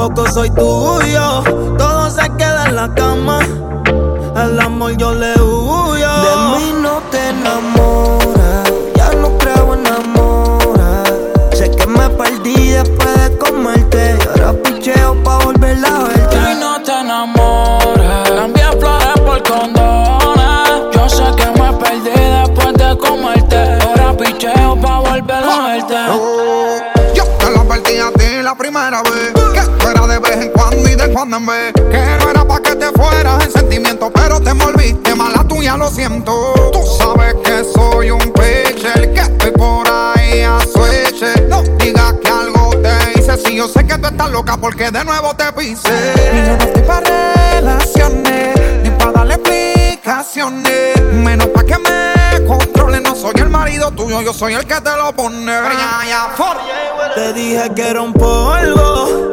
tampoco soy tuyo. Todo se queda en la cama. Al amor yo le huyo. De mí no te enamoras, ya no creo en amor. Sé que me perdí después de comerte. Y ahora picheo pa' volver a verte. De mí no te enamores. Cambié flores por condones. Yo sé que me perdí después de comerte. Ahora picheo pa' volver a verte. Yo te lo advertí a ti la primera vez. Que no era pa' que te fueras en sentimiento, pero te envolviste. Mala tuya, lo siento. Tú sabes que soy un pitcher. Que estoy por ahí a switch. No digas que algo te hice. Si yo sé que tú estás loca porque de nuevo te pise. Y yo no estoy pa' relaciones. Ni pa' darle explicaciones. Menos pa' que me controle. No soy el marido tuyo, yo soy el que te lo pone. Te dije que era un polvo,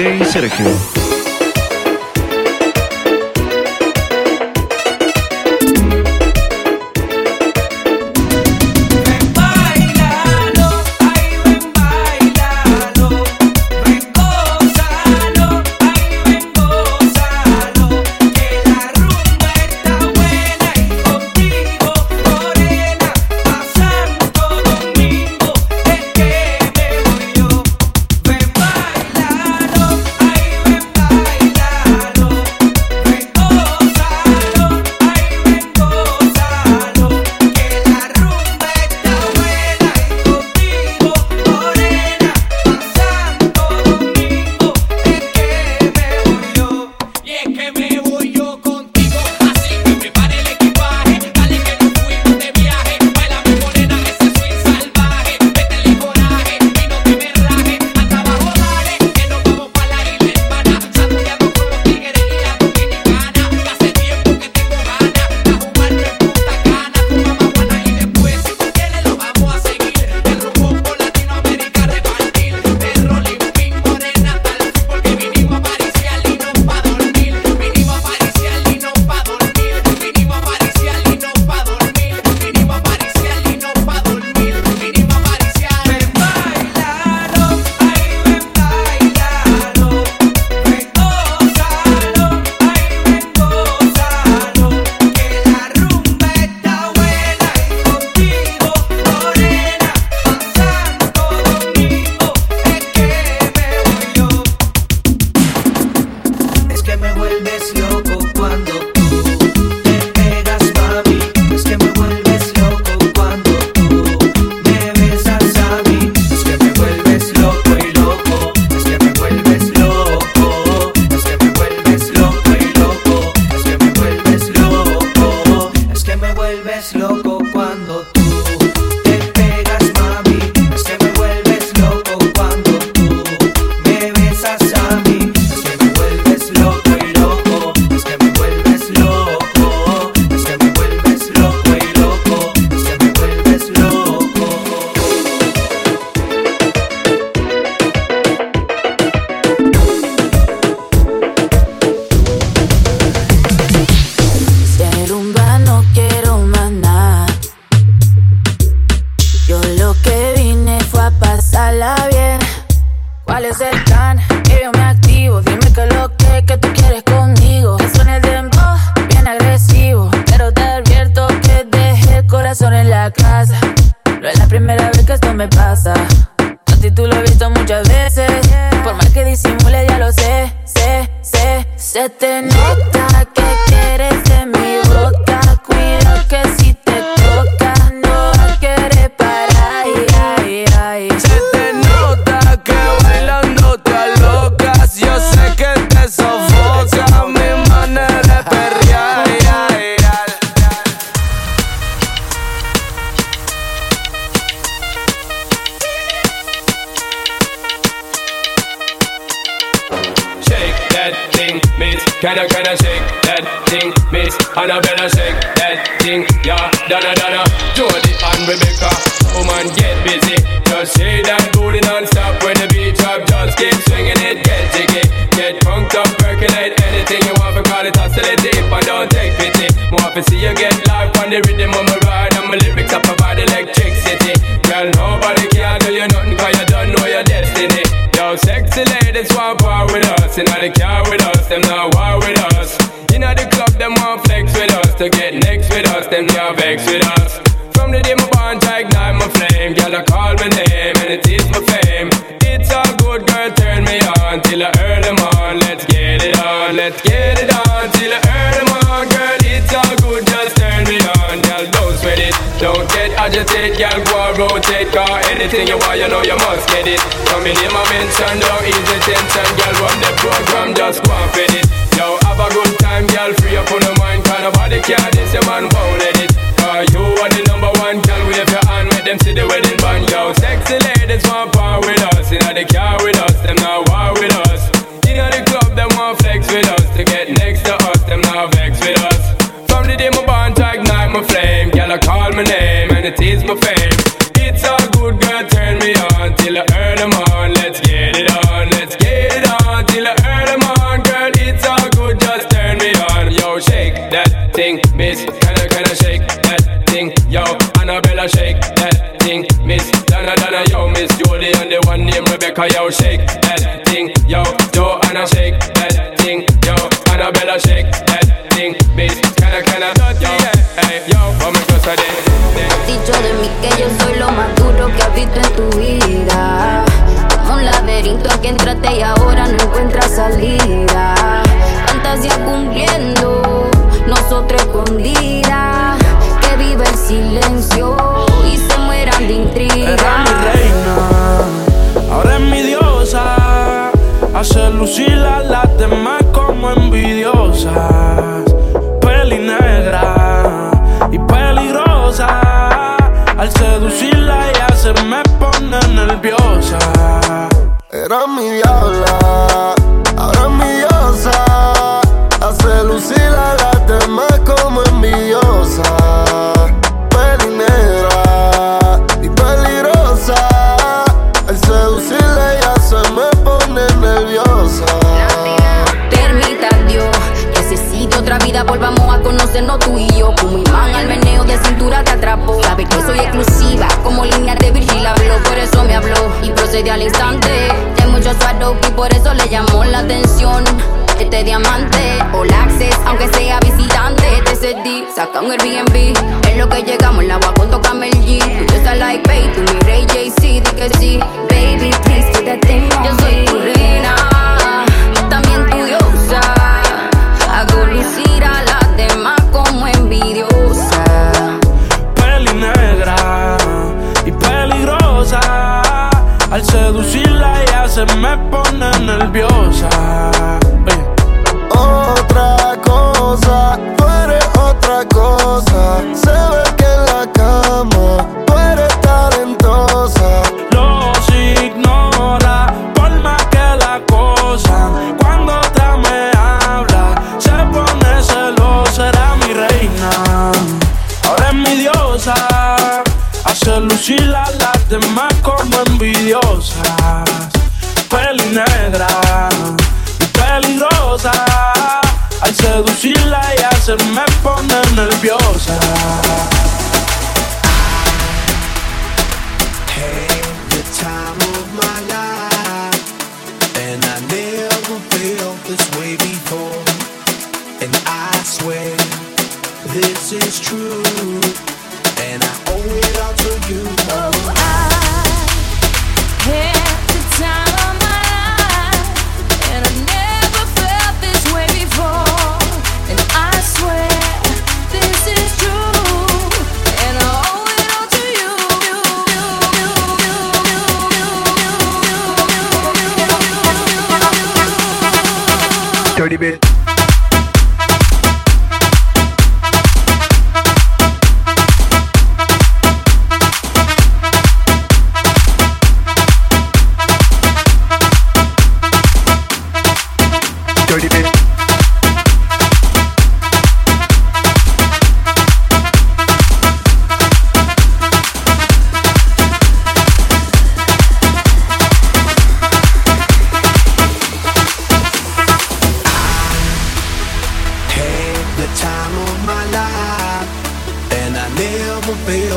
DJ Sergio. Plan? Que yo me activo. Dime que lo que, que tú quieres conmigo. Que suene el dembow, bien agresivo. Pero te advierto que dejé el corazón en la casa. No es la primera vez que esto me pasa. A ti tú lo he visto muchas veces. Por más que disimule, ya lo sé, sé, sé. Se te nota thing, yeah. Donna, Donna, Jody and Rebecca. Woman, get busy. Just shake that booty non-stop when the beat drop. Just keep swinging it, get jiggy. Get punked up, percolate anything you want. For Call it oscillate if I don't take pity. More to see you get live on the rhythm of my ride. And my lyrics up about electricity. Girl, nobody can do you nothing cause you don't know your destiny. Yo, sexy ladies want power with us. and Inna the car with us, them not war with us. Inna the club, them want flex with us. To get next with us, them can't vex with us. From the day my bond, I ignite my flame. Girl, I call my name and it is my fame. It's a good girl, turn me on till I earn them on. Let's get it on, let's get it on till I earn them on. Girl, it's all good, just turn me on. Girl, don't sweat it, don't get agitated. Girl, go and rotate, car anything you want, you know you must get it. Come in my mention, don't ease the tension. Girl, run the program, just go and fit it. Care, this your man won't let it. Cause you are the number one, girl, wave your hand, make them see the wedding miss. Can I, can I, yo, hey, yo, vamos de- dicho de mí que yo soy lo más duro que has visto en tu vida. Como un laberinto que entraste y ahora no encuentras salida. Fantasía cumpliendo, nosotros escondidas. Que vive el silencio y se mueran de Era mi intriga. reina, ahora es mi diosa. Hace lucir a las demás como envidiosas. Peli negra y peligrosa. Al seducirla ella se me pone nerviosa. Era mi diabla, ahora es mi diosa. Hace lucir a las como envidiosa. Lo que llegamos, la agua con toca Mel G. Tú estás like, babe, tú mi rey JC, di que sí. negra y peligrosa. Al seducirla nerviosa. The time of my life, and I never felt this way before. And I swear this is true.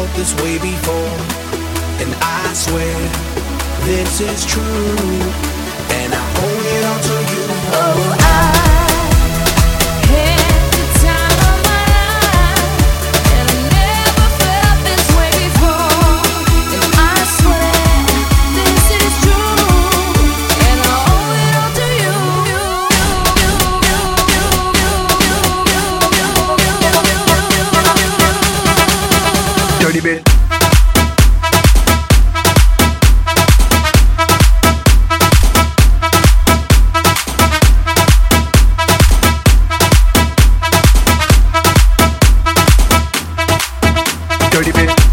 felt this way before, and I swear this is true. dirty bitch.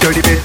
dirty bitch.